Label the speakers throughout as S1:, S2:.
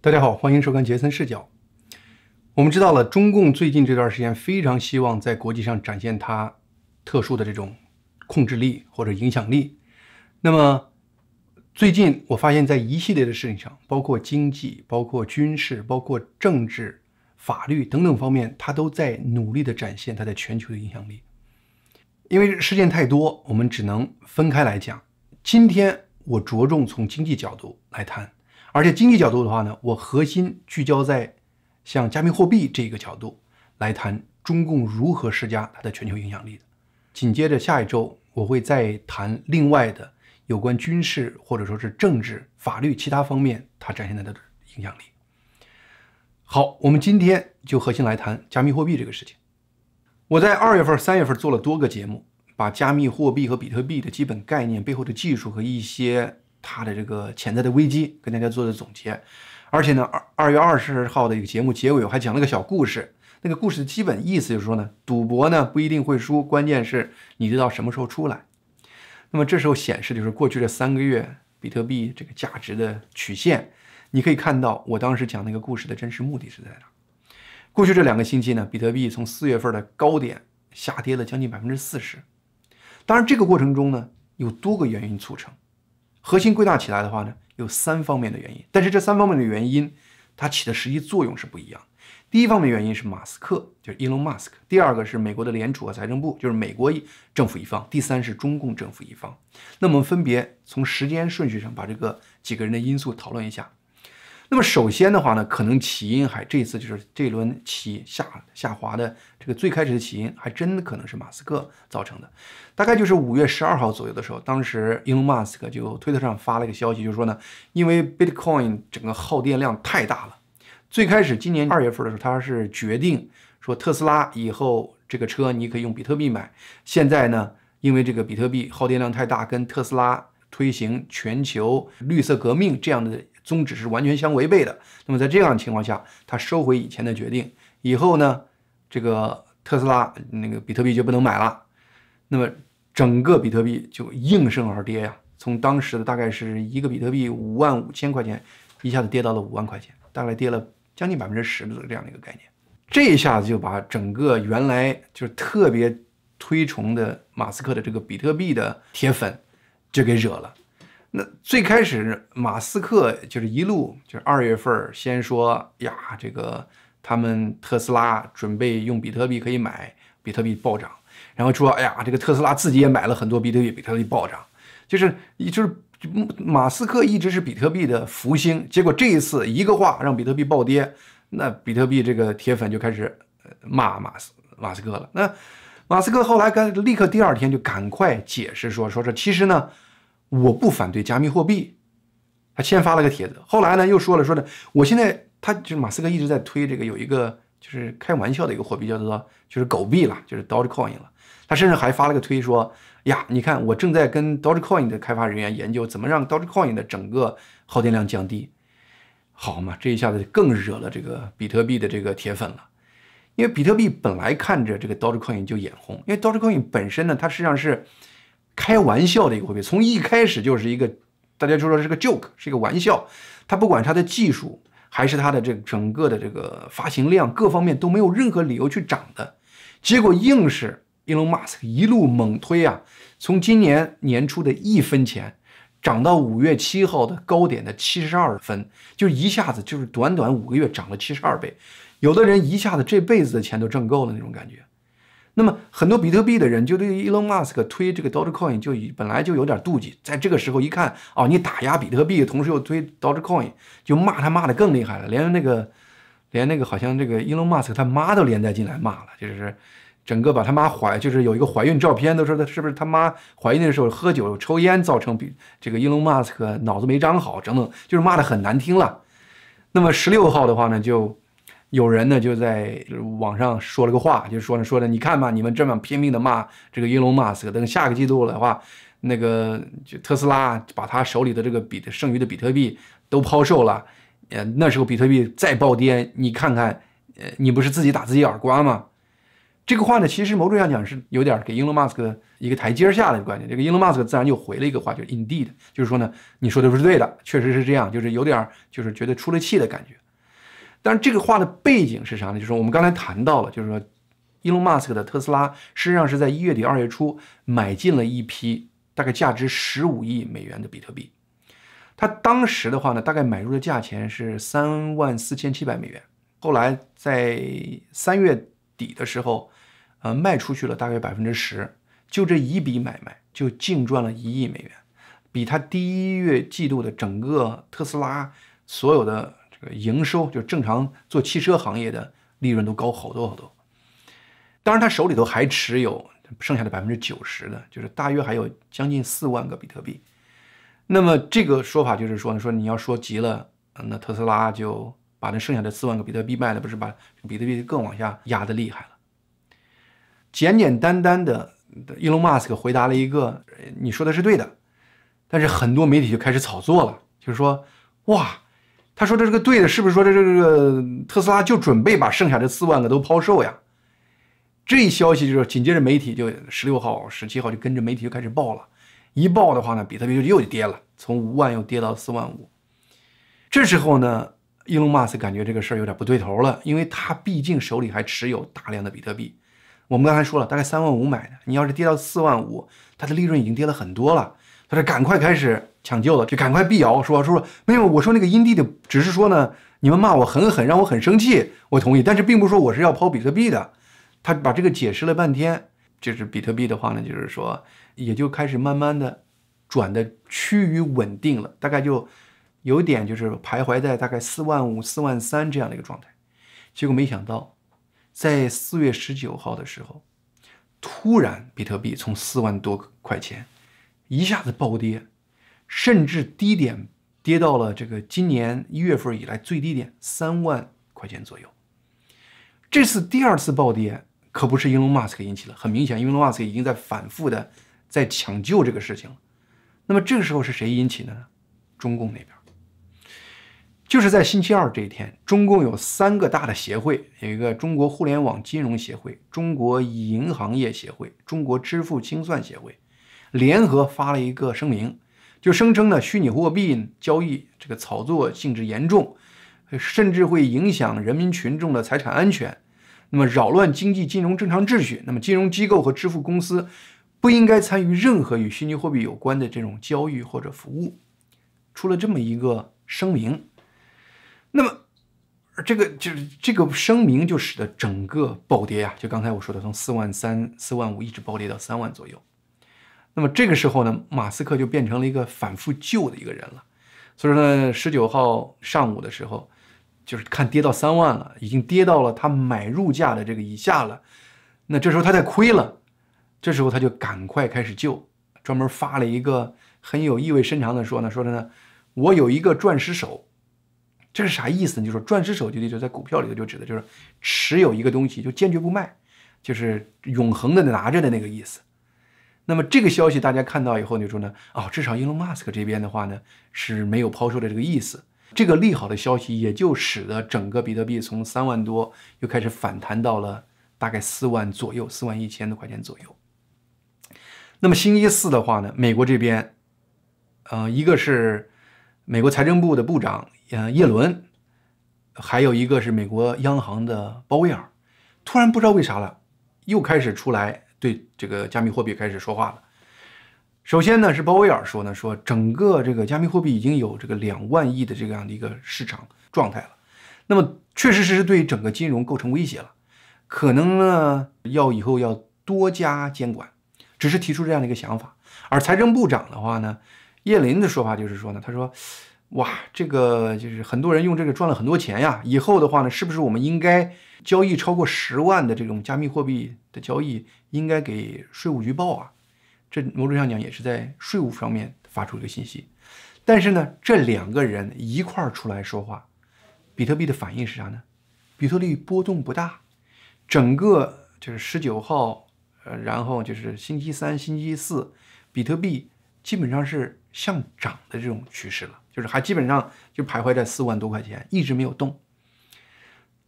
S1: 大家好，欢迎收看杰森视角。我们知道了，中共最近这段时间非常希望在国际上展现它特殊的这种控制力或者影响力。那么最近我发现，在一系列的事情上，包括经济、包括军事、包括政治、法律等等方面，它都在努力的展现它在全球的影响力。因为事件太多，我们只能分开来讲。今天我着重从经济角度来谈。而且经济角度的话呢，我核心聚焦在像加密货币这个角度来谈中共如何施加它的全球影响力的。紧接着下一周我会再谈另外的有关军事或者说是政治、法律其他方面它展现的它的影响力。好，我们今天就核心来谈加密货币这个事情。我在二月份、三月份做了多个节目，把加密货币和比特币的基本概念、背后的技术和一些。它的这个潜在的危机，跟大家做的总结，而且呢，二二月二十号的一个节目结尾，我还讲了个小故事。那个故事的基本意思就是说呢，赌博呢不一定会输，关键是你知道什么时候出来。那么这时候显示就是过去这三个月比特币这个价值的曲线，你可以看到我当时讲那个故事的真实目的是在哪。过去这两个星期呢，比特币从四月份的高点下跌了将近百分之四十。当然，这个过程中呢，有多个原因促成。核心归纳起来的话呢，有三方面的原因，但是这三方面的原因，它起的实际作用是不一样。第一方面原因是马斯克，就是 Elon Musk；第二个是美国的联储和财政部，就是美国政府一方；第三是中共政府一方。那么分别从时间顺序上把这个几个人的因素讨论一下。那么首先的话呢，可能起因还这次就是这一轮起下下滑的这个最开始的起因，还真的可能是马斯克造成的。大概就是五月十二号左右的时候，当时 Elon Musk 就推特上发了一个消息，就是说呢，因为 Bitcoin 整个耗电量太大了。最开始今年二月份的时候，他是决定说特斯拉以后这个车你可以用比特币买。现在呢，因为这个比特币耗电量太大，跟特斯拉推行全球绿色革命这样的。宗旨是完全相违背的。那么在这样的情况下，他收回以前的决定，以后呢，这个特斯拉那个比特币就不能买了。那么整个比特币就应声而跌呀，从当时的大概是一个比特币五万五千块钱，一下子跌到了五万块钱，大概跌了将近百分之十的这样的一个概念。这一下子就把整个原来就是特别推崇的马斯克的这个比特币的铁粉就给惹了。那最开始，马斯克就是一路就是二月份先说呀，这个他们特斯拉准备用比特币可以买比特币暴涨，然后说哎呀，这个特斯拉自己也买了很多比特币，比特币暴涨，就是一就是马斯克一直是比特币的福星，结果这一次一个话让比特币暴跌，那比特币这个铁粉就开始骂马斯马斯克了。那马斯克后来跟立刻第二天就赶快解释说，说是其实呢。我不反对加密货币，他先发了个帖子，后来呢又说了说的，我现在他就是马斯克一直在推这个有一个就是开玩笑的一个货币叫做就是狗币了，就是 Dogecoin 了。他甚至还发了个推说呀，你看我正在跟 Dogecoin 的开发人员研究怎么让 Dogecoin 的整个耗电量降低，好嘛，这一下子更惹了这个比特币的这个铁粉了，因为比特币本来看着这个 Dogecoin 就眼红，因为 Dogecoin 本身呢，它实际上是。开玩笑的一个货币，从一开始就是一个，大家就说是个 joke，是一个玩笑。它不管它的技术，还是它的这整个的这个发行量，各方面都没有任何理由去涨的。结果硬是 Elon Musk 一路猛推啊，从今年年初的一分钱，涨到五月七号的高点的七十二分，就一下子就是短短五个月涨了七十二倍。有的人一下子这辈子的钱都挣够了那种感觉。那么很多比特币的人就对 Elon Musk 推这个 Dogecoin 就本来就有点妒忌，在这个时候一看，哦，你打压比特币，同时又推 Dogecoin，就骂他骂的更厉害了，连那个连那个好像这个 Elon Musk 他妈都连带进来骂了，就是整个把他妈怀，就是有一个怀孕照片，都说他是不是他妈怀孕的时候喝酒抽烟造成比这个 Elon Musk 脑子没长好，等等，就是骂的很难听了。那么十六号的话呢，就。有人呢就在网上说了个话，就说呢说呢，你看吧，你们这么拼命的骂这个伊隆马斯克，等下个季度的话，那个就特斯拉把他手里的这个比剩余的比特币都抛售了，呃，那时候比特币再暴跌，你看看，呃，你不是自己打自己耳光吗？这个话呢，其实某种意义上讲是有点给 Elon Musk 的一个台阶下的观点。这个 Elon Musk 自然就回了一个话，就是 Indeed，就是说呢，你说的不是对的，确实是这样，就是有点就是觉得出了气的感觉。但是这个话的背景是啥呢？就是我们刚才谈到了，就是说伊隆·马斯克的特斯拉实际上是在一月底二月初买进了一批大概价值十五亿美元的比特币。他当时的话呢，大概买入的价钱是三万四千七百美元。后来在三月底的时候。呃，卖出去了大约百分之十，就这一笔买卖就净赚了一亿美元，比他第一月季度的整个特斯拉所有的营收，就正常做汽车行业的利润都高好多好多。当然，他手里头还持有剩下的百分之九十的，就是大约还有将近四万个比特币。那么这个说法就是说呢，说你要说急了，那特斯拉就把那剩下的四万个比特币卖了，不是把比特币更往下压的厉害了。简简单单的，Elon Musk 回答了一个：“你说的是对的。”但是很多媒体就开始炒作了，就是说：“哇，他说的这个对的，是不是说这这个特斯拉就准备把剩下的四万个都抛售呀？”这一消息就是紧接着媒体就十六号、十七号就跟着媒体就开始报了，一报的话呢，比特币就又跌了，从五万又跌到四万五。这时候呢，Elon Musk 感觉这个事儿有点不对头了，因为他毕竟手里还持有大量的比特币。我们刚才说了，大概三万五买的，你要是跌到四万五，它的利润已经跌了很多了。他说赶快开始抢救了，就赶快辟谣，说说说没有，我说那个阴蒂的，只是说呢，你们骂我很狠，让我很生气，我同意，但是并不是说我是要抛比特币的。他把这个解释了半天，就是比特币的话呢，就是说也就开始慢慢的转的趋于稳定了，大概就有点就是徘徊在大概四万五、四万三这样的一个状态。结果没想到。在四月十九号的时候，突然比特币从四万多块钱一下子暴跌，甚至低点跌到了这个今年一月份以来最低点三万块钱左右。这次第二次暴跌可不是 Elon Musk 引起的，很明显，Elon Musk 已经在反复的在抢救这个事情了。那么这个时候是谁引起的呢？中共那边。就是在星期二这一天，中共有三个大的协会，有一个中国互联网金融协会、中国银行业协会、中国支付清算协会，联合发了一个声明，就声称呢，虚拟货币交易这个炒作性质严重，甚至会影响人民群众的财产安全，那么扰乱经济金融正常秩序。那么金融机构和支付公司不应该参与任何与虚拟货币有关的这种交易或者服务。出了这么一个声明。那么，这个就是这个声明就使得整个暴跌呀，就刚才我说的，从四万三、四万五一直暴跌到三万左右。那么这个时候呢，马斯克就变成了一个反复救的一个人了。所以说呢，十九号上午的时候，就是看跌到三万了，已经跌到了他买入价的这个以下了。那这时候他在亏了，这时候他就赶快开始救，专门发了一个很有意味深长的说呢，说的呢，我有一个钻石手。这是啥意思呢？就是说，钻石手就就在股票里头就指的就是持有一个东西就坚决不卖，就是永恒的拿着的那个意思。那么这个消息大家看到以后，就说呢，哦，至少 Elon Musk 这边的话呢是没有抛售的这个意思。这个利好的消息也就使得整个比特币从三万多又开始反弹到了大概四万左右，四万一千多块钱左右。那么星期四的话呢，美国这边，呃，一个是美国财政部的部长。呃，耶伦，还有一个是美国央行的鲍威尔，突然不知道为啥了，又开始出来对这个加密货币开始说话了。首先呢，是鲍威尔说呢，说整个这个加密货币已经有这个两万亿的这样的一个市场状态了，那么确实是对整个金融构成威胁了，可能呢要以后要多加监管，只是提出这样的一个想法。而财政部长的话呢，叶林的说法就是说呢，他说。哇，这个就是很多人用这个赚了很多钱呀。以后的话呢，是不是我们应该交易超过十万的这种加密货币的交易，应该给税务局报啊？这某种上讲也是在税务方面发出一个信息。但是呢，这两个人一块儿出来说话，比特币的反应是啥呢？比特币波动不大，整个就是十九号，呃，然后就是星期三、星期四，比特币基本上是向涨的这种趋势了。就是还基本上就徘徊在四万多块钱，一直没有动。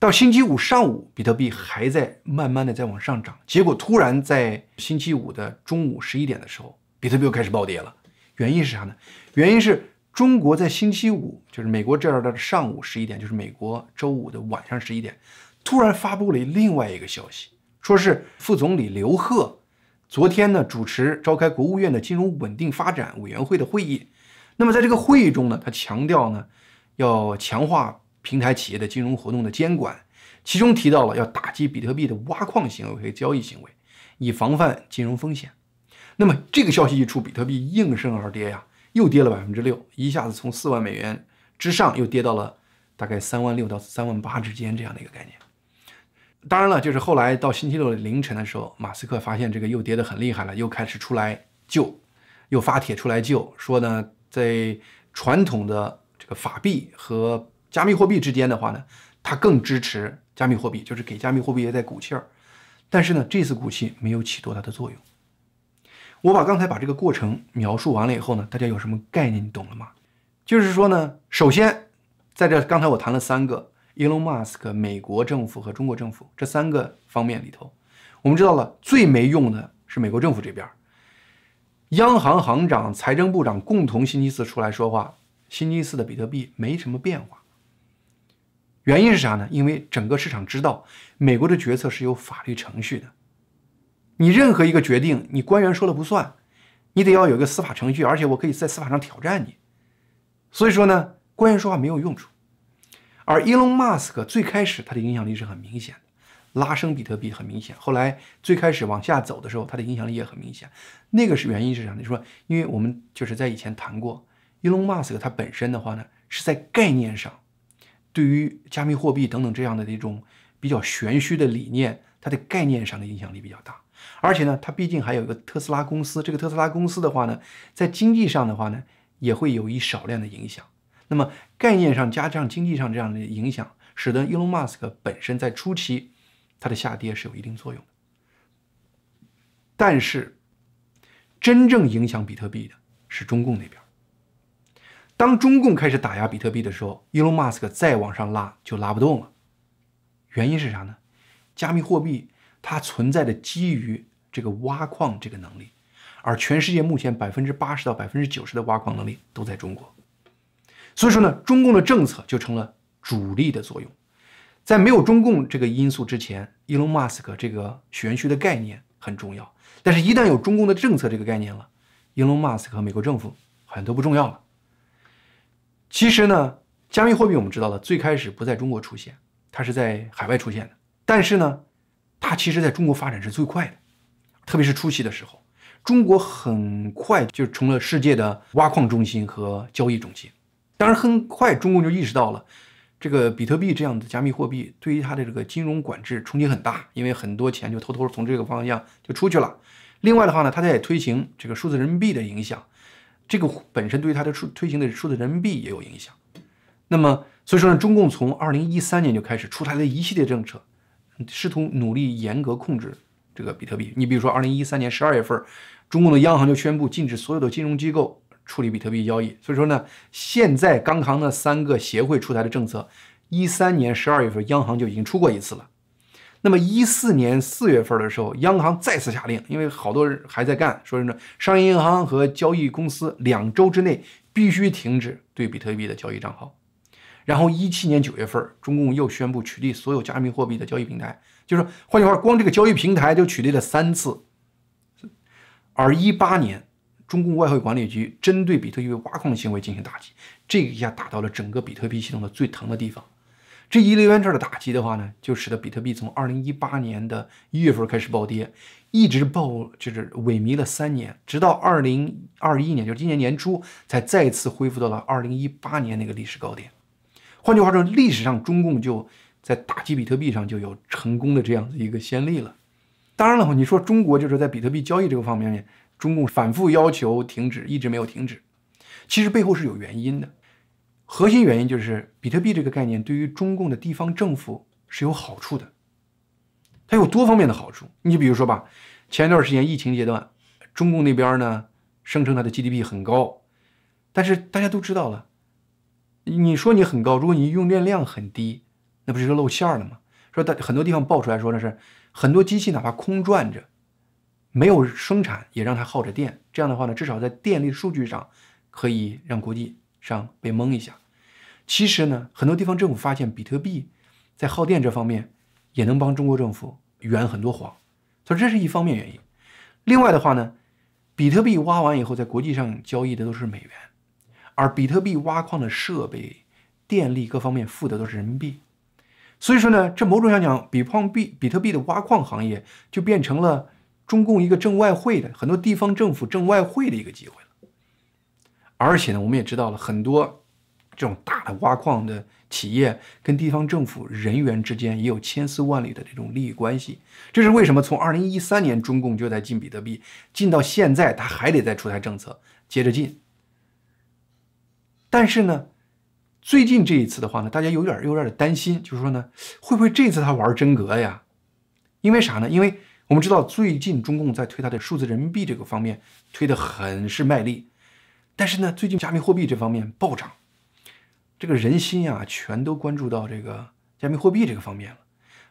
S1: 到星期五上午，比特币还在慢慢的在往上涨，结果突然在星期五的中午十一点的时候，比特币又开始暴跌了。原因是啥呢？原因是中国在星期五，就是美国这儿的上午十一点，就是美国周五的晚上十一点，突然发布了另外一个消息，说是副总理刘鹤昨天呢主持召开国务院的金融稳定发展委员会的会议。那么在这个会议中呢，他强调呢，要强化平台企业的金融活动的监管，其中提到了要打击比特币的挖矿行为和交易行为，以防范金融风险。那么这个消息一出，比特币应声而跌呀，又跌了百分之六，一下子从四万美元之上又跌到了大概三万六到三万八之间这样的一个概念。当然了，就是后来到星期六的凌晨的时候，马斯克发现这个又跌得很厉害了，又开始出来救，又发帖出来救，说呢。在传统的这个法币和加密货币之间的话呢，它更支持加密货币，就是给加密货币也在鼓气儿。但是呢，这次鼓气没有起多大的作用。我把刚才把这个过程描述完了以后呢，大家有什么概念？你懂了吗？就是说呢，首先在这刚才我谈了三个，Elon Musk、美国政府和中国政府这三个方面里头，我们知道了最没用的是美国政府这边。央行行长、财政部长共同星期四出来说话，星期四的比特币没什么变化。原因是啥呢？因为整个市场知道，美国的决策是有法律程序的。你任何一个决定，你官员说了不算，你得要有一个司法程序，而且我可以在司法上挑战你。所以说呢，官员说话没有用处。而伊隆马斯克最开始他的影响力是很明显的。拉升比特币很明显，后来最开始往下走的时候，它的影响力也很明显。那个是原因是啥？你说，因为我们就是在以前谈过，伊隆马斯克他本身的话呢，是在概念上，对于加密货币等等这样的一种比较玄虚的理念，它的概念上的影响力比较大。而且呢，它毕竟还有一个特斯拉公司，这个特斯拉公司的话呢，在经济上的话呢，也会有一少量的影响。那么概念上加上经济上这样的影响，使得伊隆马斯克本身在初期。它的下跌是有一定作用的，但是真正影响比特币的是中共那边。当中共开始打压比特币的时候，伊隆马斯克再往上拉就拉不动了。原因是啥呢？加密货币它存在的基于这个挖矿这个能力，而全世界目前百分之八十到百分之九十的挖矿能力都在中国，所以说呢，中共的政策就成了主力的作用。在没有中共这个因素之前，伊隆马斯克这个玄虚的概念很重要。但是，一旦有中共的政策这个概念了，伊隆马斯克和美国政府好像都不重要了。其实呢，加密货币我们知道了，最开始不在中国出现，它是在海外出现的。但是呢，它其实在中国发展是最快的，特别是初期的时候，中国很快就成了世界的挖矿中心和交易中心。当然，很快中共就意识到了。这个比特币这样的加密货币对于它的这个金融管制冲击很大，因为很多钱就偷偷从这个方向就出去了。另外的话呢，它在推行这个数字人民币的影响，这个本身对于它的数推行的数字人民币也有影响。那么，所以说呢，中共从二零一三年就开始出台了一系列政策，试图努力严格控制这个比特币。你比如说，二零一三年十二月份，中共的央行就宣布禁止所有的金融机构。处理比特币交易，所以说呢，现在刚刚那三个协会出台的政策，一三年十二月份央行就已经出过一次了。那么一四年四月份的时候，央行再次下令，因为好多人还在干，说是呢，商业银行和交易公司两周之内必须停止对比特币的交易账号。然后一七年九月份，中共又宣布取缔所有加密货币的交易平台，就是换句话，光这个交易平台就取缔了三次。而一八年。中共外汇管理局针对比特币挖矿行为进行打击，这一下打到了整个比特币系统的最疼的地方。这一连串的打击的话呢，就使得比特币从二零一八年的一月份开始暴跌，一直暴就是萎靡了三年，直到二零二一年，就是今年年初才再次恢复到了二零一八年那个历史高点。换句话说，历史上中共就在打击比特币上就有成功的这样的一个先例了。当然了，你说中国就是在比特币交易这个方面呢？中共反复要求停止，一直没有停止。其实背后是有原因的，核心原因就是比特币这个概念对于中共的地方政府是有好处的。它有多方面的好处。你比如说吧，前一段时间疫情阶段，中共那边呢声称它的 GDP 很高，但是大家都知道了，你说你很高，如果你用电量很低，那不是就露馅了吗？说在很多地方爆出来说的是，很多机器哪怕空转着，没有生产也让它耗着电。这样的话呢，至少在电力数据上可以让国际上被蒙一下。其实呢，很多地方政府发现比特币在耗电这方面也能帮中国政府圆很多谎，所以这是一方面原因。另外的话呢，比特币挖完以后在国际上交易的都是美元，而比特币挖矿的设备、电力各方面付的都是人民币。所以说呢，这某种上讲，比矿币、比特币的挖矿行业就变成了中共一个挣外汇的、很多地方政府挣外汇的一个机会了。而且呢，我们也知道了很多这种大的挖矿的企业跟地方政府人员之间也有千丝万缕的这种利益关系。这是为什么？从二零一三年中共就在禁比特币，禁到现在，他还得再出台政策接着禁。但是呢？最近这一次的话呢，大家有点儿有点的担心，就是说呢，会不会这次他玩真格呀？因为啥呢？因为我们知道最近中共在推他的数字人民币这个方面推得很是卖力，但是呢，最近加密货币这方面暴涨，这个人心啊全都关注到这个加密货币这个方面了，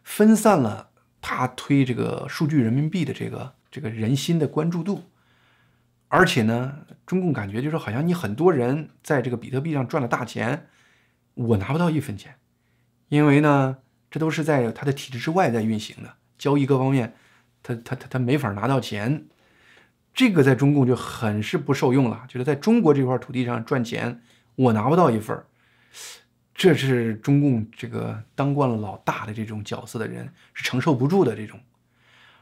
S1: 分散了他推这个数据人民币的这个这个人心的关注度。而且呢，中共感觉就是好像你很多人在这个比特币上赚了大钱。我拿不到一分钱，因为呢，这都是在他的体制之外在运行的交易各方面，他他他他没法拿到钱，这个在中共就很是不受用了。就是在中国这块土地上赚钱，我拿不到一份这是中共这个当惯了老大的这种角色的人是承受不住的这种。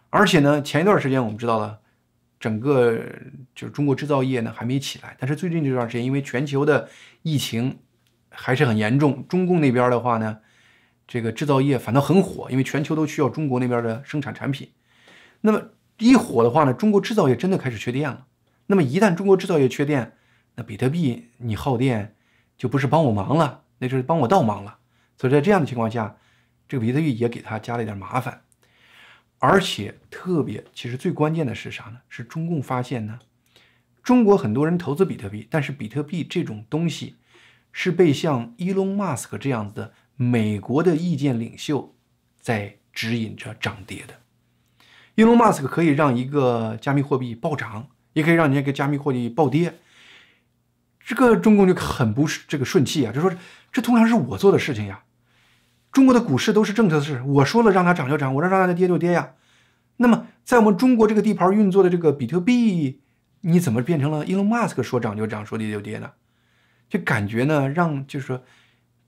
S1: 而且呢，前一段时间我们知道了，整个就是中国制造业呢还没起来，但是最近这段时间因为全球的疫情。还是很严重。中共那边的话呢，这个制造业反倒很火，因为全球都需要中国那边的生产产品。那么一火的话呢，中国制造业真的开始缺电了。那么一旦中国制造业缺电，那比特币你耗电就不是帮我忙了，那就是帮我倒忙了。所以在这样的情况下，这个比特币也给他加了一点麻烦。而且特别，其实最关键的是啥呢？是中共发现呢，中国很多人投资比特币，但是比特币这种东西。是被像伊隆马斯克这样子的美国的意见领袖在指引着涨跌的。伊隆马斯克可以让一个加密货币暴涨，也可以让你那个加密货币暴跌。这个中共就很不是这个顺气啊，就说这通常是我做的事情呀。中国的股市都是政策的事，我说了让它涨就涨，我说让它跌就跌呀。那么在我们中国这个地盘运作的这个比特币，你怎么变成了伊隆马斯克说涨就涨，说跌就跌呢？就感觉呢，让就是说，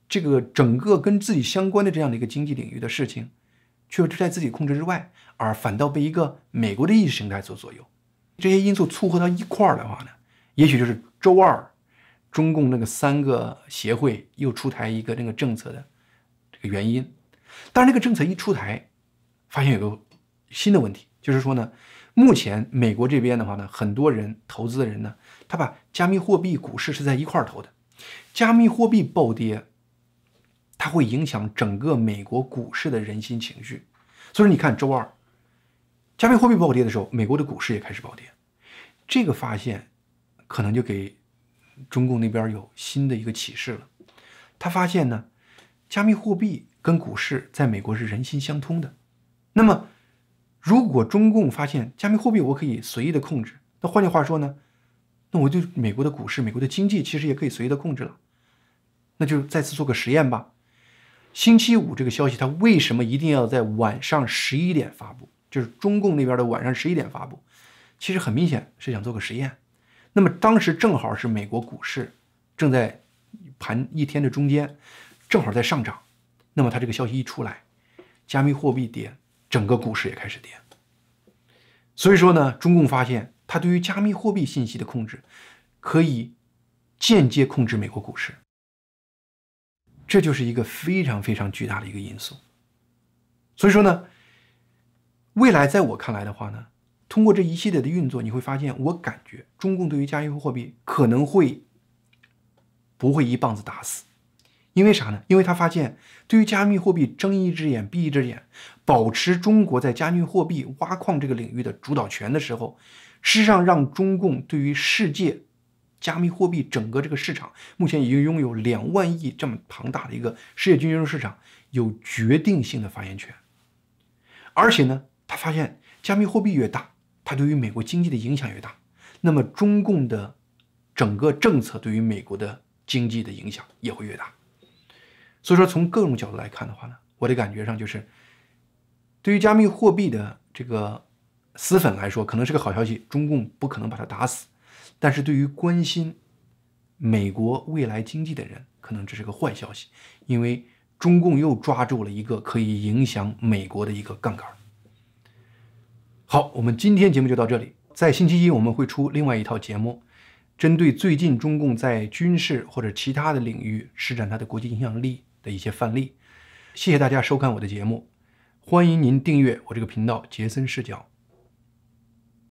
S1: 这个整个跟自己相关的这样的一个经济领域的事情，却是在自己控制之外，而反倒被一个美国的意识形态所左右。这些因素凑合到一块儿的话呢，也许就是周二，中共那个三个协会又出台一个那个政策的这个原因。但是那个政策一出台，发现有个新的问题，就是说呢，目前美国这边的话呢，很多人投资的人呢。他把加密货币、股市是在一块儿投的，加密货币暴跌，它会影响整个美国股市的人心情绪。所以说，你看周二，加密货币暴跌的时候，美国的股市也开始暴跌。这个发现可能就给中共那边有新的一个启示了。他发现呢，加密货币跟股市在美国是人心相通的。那么，如果中共发现加密货币我可以随意的控制，那换句话说呢？那我对美国的股市、美国的经济其实也可以随意的控制了，那就再次做个实验吧。星期五这个消息，它为什么一定要在晚上十一点发布？就是中共那边的晚上十一点发布，其实很明显是想做个实验。那么当时正好是美国股市正在盘一天的中间，正好在上涨。那么它这个消息一出来，加密货币跌，整个股市也开始跌。所以说呢，中共发现。它对于加密货币信息的控制，可以间接控制美国股市，这就是一个非常非常巨大的一个因素。所以说呢，未来在我看来的话呢，通过这一系列的运作，你会发现，我感觉中共对于加密货币可能会不会一棒子打死。因为啥呢？因为他发现，对于加密货币睁一只眼闭一只眼，保持中国在加密货币挖矿这个领域的主导权的时候。事实上，让中共对于世界加密货币整个这个市场目前已经拥有两万亿这么庞大的一个世界金融市场，有决定性的发言权。而且呢，他发现加密货币越大，它对于美国经济的影响越大，那么中共的整个政策对于美国的经济的影响也会越大。所以说，从各种角度来看的话呢，我的感觉上就是，对于加密货币的这个死粉来说，可能是个好消息，中共不可能把它打死；但是对于关心美国未来经济的人，可能这是个坏消息，因为中共又抓住了一个可以影响美国的一个杠杆。好，我们今天节目就到这里，在星期一我们会出另外一套节目。针对最近中共在军事或者其他的领域施展它的国际影响力的一些范例，谢谢大家收看我的节目，欢迎您订阅我这个频道杰森视角。